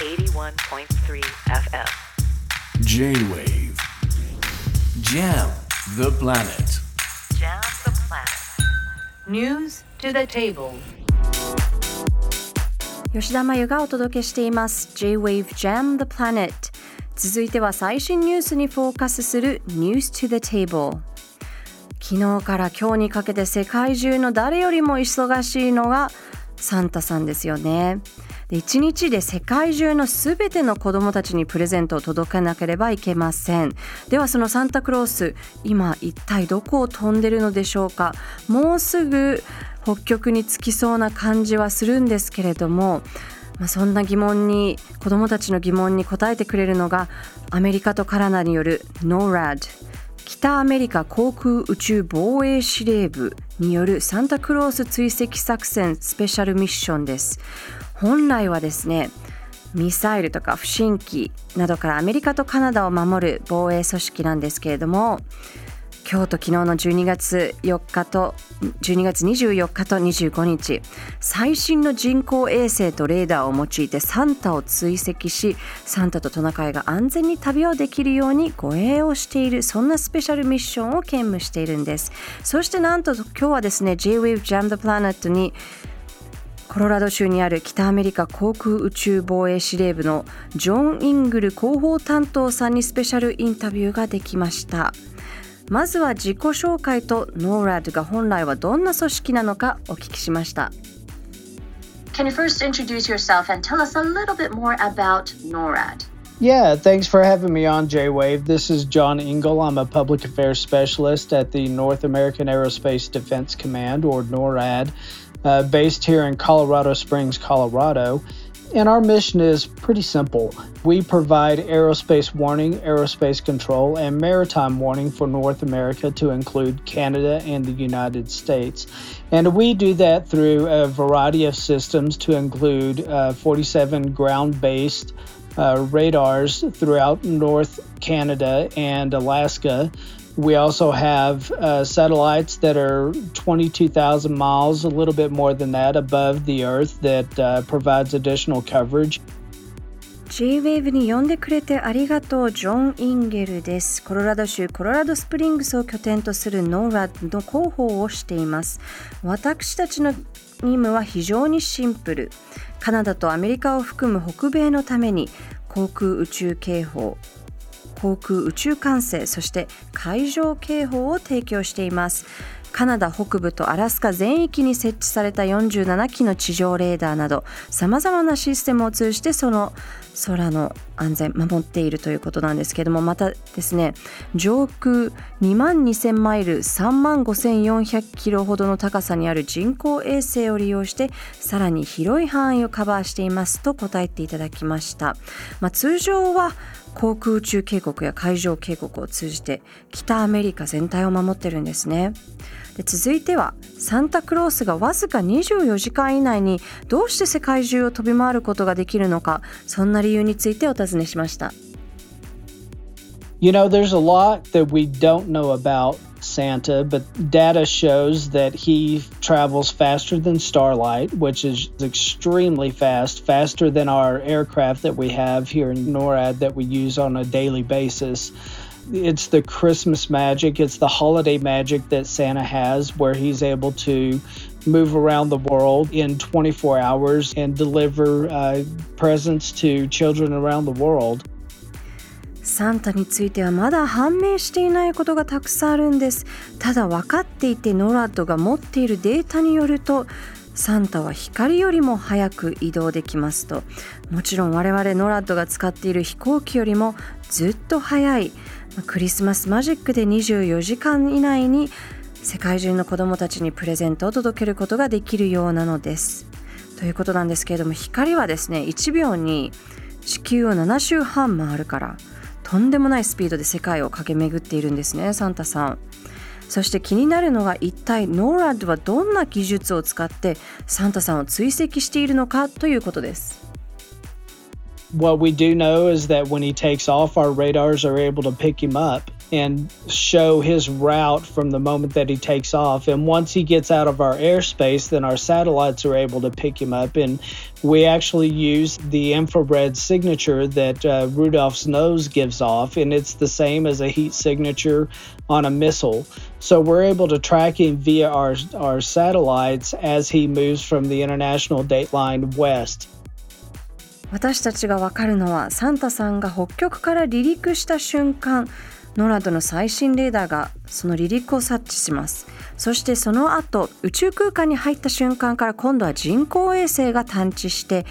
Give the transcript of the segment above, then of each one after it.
81.3 FM. J-Wave Jam the planet Jam the planet. News to the table. 吉田真由がお届けしています J-Wave Jam the Planet 続いては最新ニュースにフォーカスする News to the Table 昨日から今日にかけて世界中の誰よりも忙しいのがサンタさんですよねで1日で世界中のすべての子どもたちにプレゼントを届けなければいけません。ではそのサンタクロース今一体どこを飛んでるのでしょうか？もうすぐ北極に着きそうな感じはするんですけれども、まあ、そんな疑問に子どもたちの疑問に答えてくれるのがアメリカとカナダによる NORAD 北アメリカ航空宇宙防衛司令部によるサンタクロース追跡作戦スペシャルミッションです。本来はですねミサイルとか不審機などからアメリカとカナダを守る防衛組織なんですけれども今日と昨日の12月4日と12月24日と25日最新の人工衛星とレーダーを用いてサンタを追跡しサンタとトナカイが安全に旅をできるように護衛をしているそんなスペシャルミッションを兼務しているんです。そしてなんと今日はですね J-Wave Jam the Planet にコロラド州にある北アメリカ航空宇宙防衛司令部のジョン・イングル広報担当さんにスペシャルインタビューができましたまずは自己紹介と NORAD が本来はどんな組織なのかお聞きしました Can you first introduce yourself and tell us a little bit more about NORAD? Yeah, thanks for having me on J Wave. This is John Engel. I'm a public affairs specialist at the North American Aerospace Defense Command, or NORAD, uh, based here in Colorado Springs, Colorado. And our mission is pretty simple. We provide aerospace warning, aerospace control, and maritime warning for North America to include Canada and the United States. And we do that through a variety of systems to include uh, 47 ground based uh, radars throughout North Canada and Alaska. We also have uh, satellites that are 22,000 miles, a little bit more than that, above the Earth that uh, provides additional coverage. J-WAVE に呼んでくれてありがとうジョン・インゲルですコロラド州コロラドスプリングスを拠点とする NORAD の広報をしています私たちの任務は非常にシンプルカナダとアメリカを含む北米のために航空宇宙警報航空宇宙管制そして海上警報を提供しています。カナダ北部とアラスカ全域に設置された47機の地上レーダーなどさまざまなシステムを通じてその空の安全守っているということなんですけどもまたですね上空2万2000マイル3万5400キロほどの高さにある人工衛星を利用してさらに広い範囲をカバーしていますと答えていただきました、まあ、通常は航空宇宙警告や海上警告を通じて北アメリカ全体を守ってるんですね。で続いてはサンタクロースがわずか24時間以内にどうして世界中を飛び回ることができるのかそんな理由についてお尋ねしました。You know, there's a lot that we don't know about Santa, but data shows that he travels faster than Starlight, which is extremely fast, faster than our aircraft that we have here in NORAD that we use on a daily basis. It's the Christmas magic, it's the holiday magic that Santa has, where he's able to move around the world in 24 hours and deliver uh, presents to children around the world. サンタについてはまだ判明していないことがたくさんあるんです。ただ分かっていてノラッドが持っているデータによるとサンタは光よりも早く移動できますと。もちろん我々ノラッドが使っている飛行機よりもずっと早い。クリスマスマジックで24時間以内に世界中の子どもたちにプレゼントを届けることができるようなのです。ということなんですけれども光はですね1秒に地球を7周半回るからとんでもないスピードで世界を駆け巡っているんですねサンタさん。そして気になるのが一体 NORAD はどんな技術を使ってサンタさんを追跡しているのかということです。What we do know is that when he takes off, our radars are able to pick him up. and show his route from the moment that he takes off. And once he gets out of our airspace, then our satellites are able to pick him up and we actually use the infrared signature that uh, Rudolph's nose gives off, and it's the same as a heat signature on a missile. So we're able to track him via our, our satellites as he moves from the international dateline west. 私たちがわかるのはサンタさんが北極から離陸した瞬間 ノラドの最新レーダーがその離陸を察知します。そしてその後宇宙空間に入った瞬間から今度は人工衛星が探知して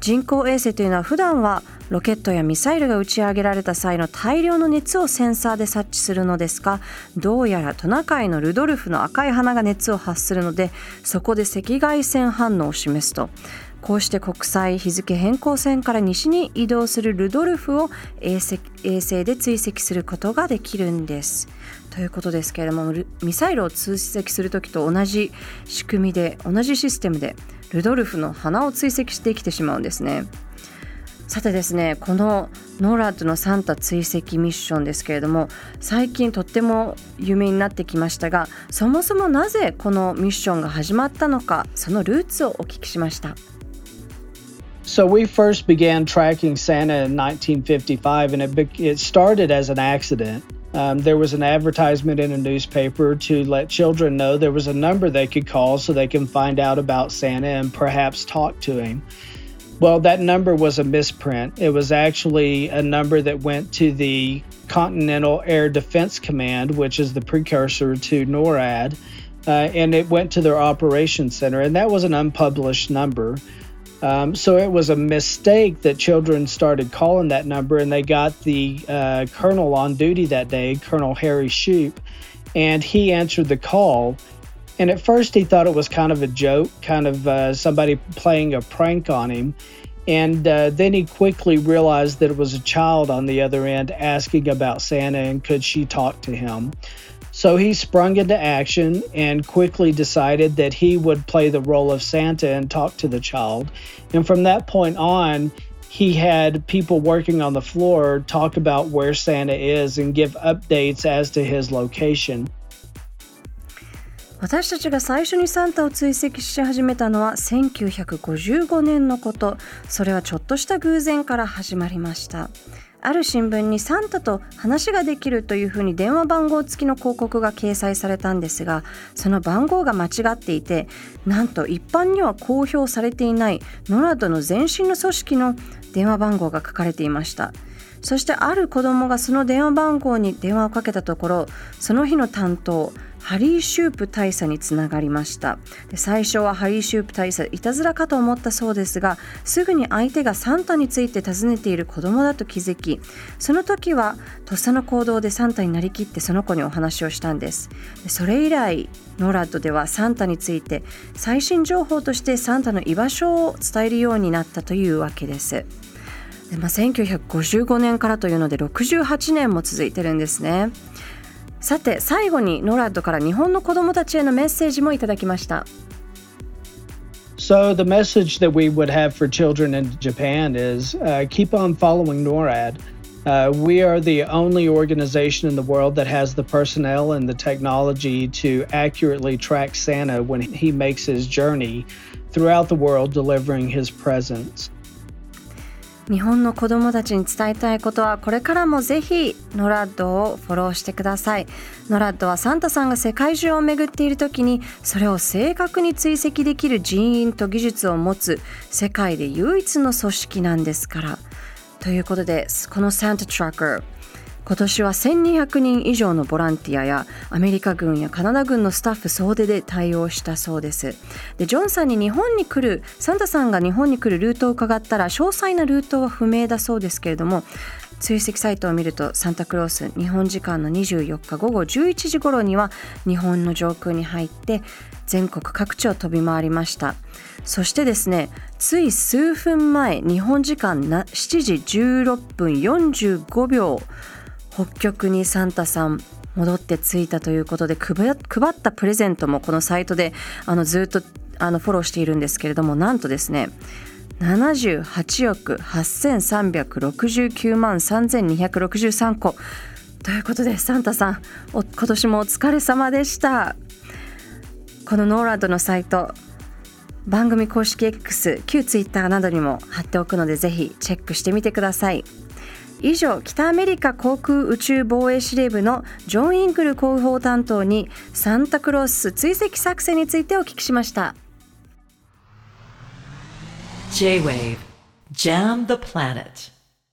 人工衛星というのは普段はロケットやミサイルが打ち上げられた際の大量の熱をセンサーで察知するのですがどうやらトナカイのルドルフの赤い花が熱を発するのでそこで赤外線反応を示すとこうして国際日付変更線から西に移動するルドルフを衛星衛星で追跡することができるんです。ということですけれどもミサイルを追跡する時と同じ仕組みで同じシステムでルドルフの鼻を追跡してきてしまうんですね。さてですねこのノーラッドのサンタ追跡ミッションですけれども最近とっても有名になってきましたがそもそもなぜこのミッションが始まったのかそのルーツをお聞きしました。So we first began tracking Santa in 1955, and it be- it started as an accident. Um, there was an advertisement in a newspaper to let children know there was a number they could call so they can find out about Santa and perhaps talk to him. Well, that number was a misprint. It was actually a number that went to the Continental Air Defense Command, which is the precursor to NORAD, uh, and it went to their operations center, and that was an unpublished number. Um, so it was a mistake that children started calling that number, and they got the uh, colonel on duty that day, Colonel Harry Shoup, and he answered the call. And at first, he thought it was kind of a joke, kind of uh, somebody playing a prank on him. And uh, then he quickly realized that it was a child on the other end asking about Santa and could she talk to him. So he sprung into action and quickly decided that he would play the role of Santa and talk to the child. And from that point on, he had people working on the floor talk about where Santa is and give updates as to his location. 私たちが最初にサンタを追跡し始めたのは1955年のことそれはちょっとした偶然から始まりました ある新聞にサンタと話ができるというふうに電話番号付きの広告が掲載されたんですがその番号が間違っていてなんと一般には公表されていないノラドの前身の組織の電話番号が書かれていました。そしてある子供がその電話番号に電話をかけたところその日の担当ハリー・シュープ大佐につながりました。で最初はハリー・シュープ大佐いたずらかと思ったそうですがすぐに相手がサンタについて尋ねている子供だと気づきその時はとっさの行動でサンタになりきってその子にお話をしたんです。でそれ以来ノーラッドではサンタについて最新情報としてサンタの居場所を伝えるようになったというわけです。で、まあ、1955年からというので68年も続いてるんですね。さて最後にノラッドから日本の子どもたちへのメッセージもいただきました。So the message that we would have for children in Japan is uh, keep on following NORAD. Uh, we are the only organization in the world that has the personnel and the technology to accurately track Santa when he makes his journey throughout the world delivering his presents. 日本の子どもたちに伝えたいことはこれからもぜひノラッドをフォローしてください。ノラッドはサンタさんが世界中を巡っている時にそれを正確に追跡できる人員と技術を持つ世界で唯一の組織なんですから。ということでこのサンタトラッカー今年は1200人以上のボランティアやアメリカ軍やカナダ軍のスタッフ総出で対応したそうです。でジョンさんに日本に来るサンタさんが日本に来るルートを伺ったら詳細なルートは不明だそうですけれども追跡サイトを見るとサンタクロース日本時間の24日午後11時頃には日本の上空に入って全国各地を飛び回りました。そしてですねつい数分前日本時間7時16分45秒北極にサンタさん戻って着いたということで配ったプレゼントもこのサイトであのずっとあのフォローしているんですけれどもなんとですね78億8369万3263個。ということでサンタさんお今年もお疲れ様でした。このノーランドのサイト番組公式 X 旧 Twitter などにも貼っておくのでぜひチェックしてみてください。以上北アメリカ航空宇宙防衛司令部のジョン・インクル広報担当にサンタクロース追跡作戦についてお聞きしました。J-Wave Jam the Planet.